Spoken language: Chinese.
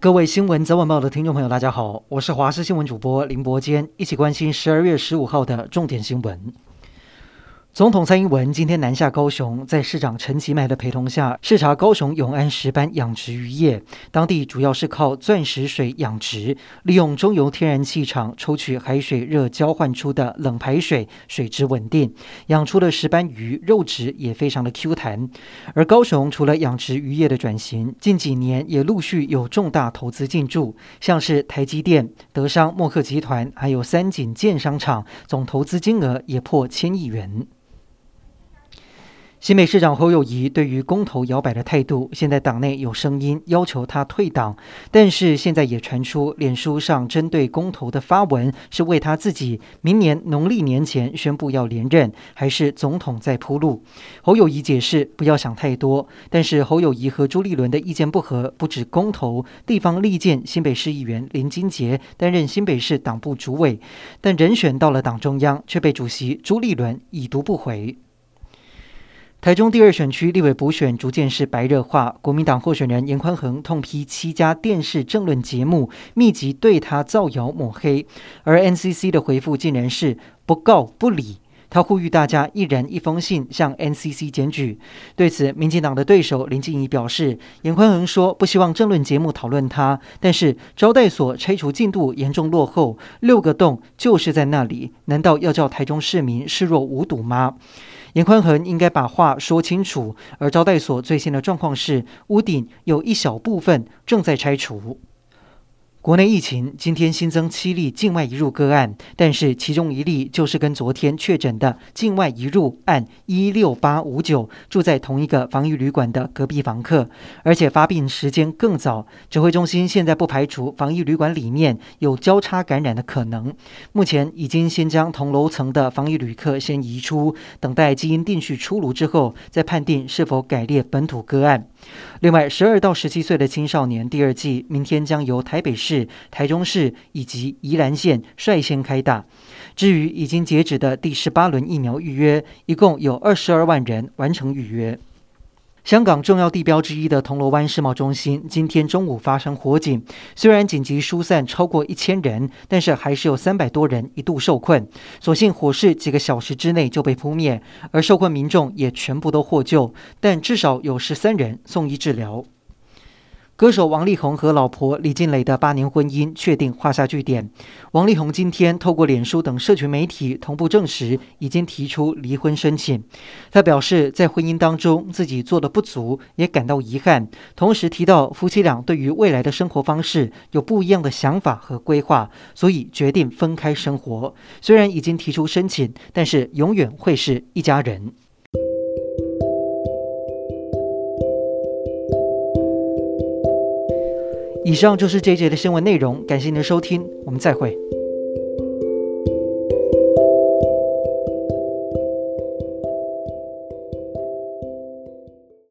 各位新闻早晚报的听众朋友，大家好，我是华视新闻主播林伯坚，一起关心十二月十五号的重点新闻。总统蔡英文今天南下高雄，在市长陈其迈的陪同下，视察高雄永安石斑养殖渔业。当地主要是靠钻石水养殖，利用中油天然气厂抽取海水热交换出的冷排水，水质稳定，养出的石斑鱼肉质也非常的 Q 弹。而高雄除了养殖渔业的转型，近几年也陆续有重大投资进驻，像是台积电、德商、默克集团，还有三井建商场，总投资金额也破千亿元。新北市长侯友谊对于公投摇摆的态度，现在党内有声音要求他退党，但是现在也传出脸书上针对公投的发文是为他自己明年农历年前宣布要连任，还是总统在铺路？侯友谊解释不要想太多，但是侯友谊和朱立伦的意见不合，不止公投，地方力荐新北市议员林金杰担任新北市党部主委，但人选到了党中央，却被主席朱立伦已读不回。台中第二选区立委补选逐渐是白热化，国民党候选人严宽恒痛批七家电视政论节目密集对他造谣抹黑，而 NCC 的回复竟然是不告不理。他呼吁大家一人一封信向 NCC 检举。对此，民进党的对手林静怡表示，严宽恒说不希望政论节目讨论他，但是招待所拆除进度严重落后，六个洞就是在那里，难道要叫台中市民视若无睹吗？严宽恒应该把话说清楚，而招待所最新的状况是，屋顶有一小部分正在拆除。国内疫情今天新增七例境外移入个案，但是其中一例就是跟昨天确诊的境外移入案一六八五九住在同一个防疫旅馆的隔壁房客，而且发病时间更早。指挥中心现在不排除防疫旅馆里面有交叉感染的可能，目前已经先将同楼层的防疫旅客先移出，等待基因定序出炉之后再判定是否改列本土个案。另外，十二到十七岁的青少年第二季明天将由台北市。台中市以及宜兰县率先开打。至于已经截止的第十八轮疫苗预约，一共有二十二万人完成预约。香港重要地标之一的铜锣湾世贸中心今天中午发生火警，虽然紧急疏散超过一千人，但是还是有三百多人一度受困。所幸火势几个小时之内就被扑灭，而受困民众也全部都获救，但至少有十三人送医治疗。歌手王力宏和老婆李静蕾的八年婚姻确定画下句点。王力宏今天透过脸书等社群媒体同步证实，已经提出离婚申请。他表示，在婚姻当中自己做的不足，也感到遗憾。同时提到夫妻俩对于未来的生活方式有不一样的想法和规划，所以决定分开生活。虽然已经提出申请，但是永远会是一家人。以上就是这一节的新闻内容，感谢您的收听，我们再会。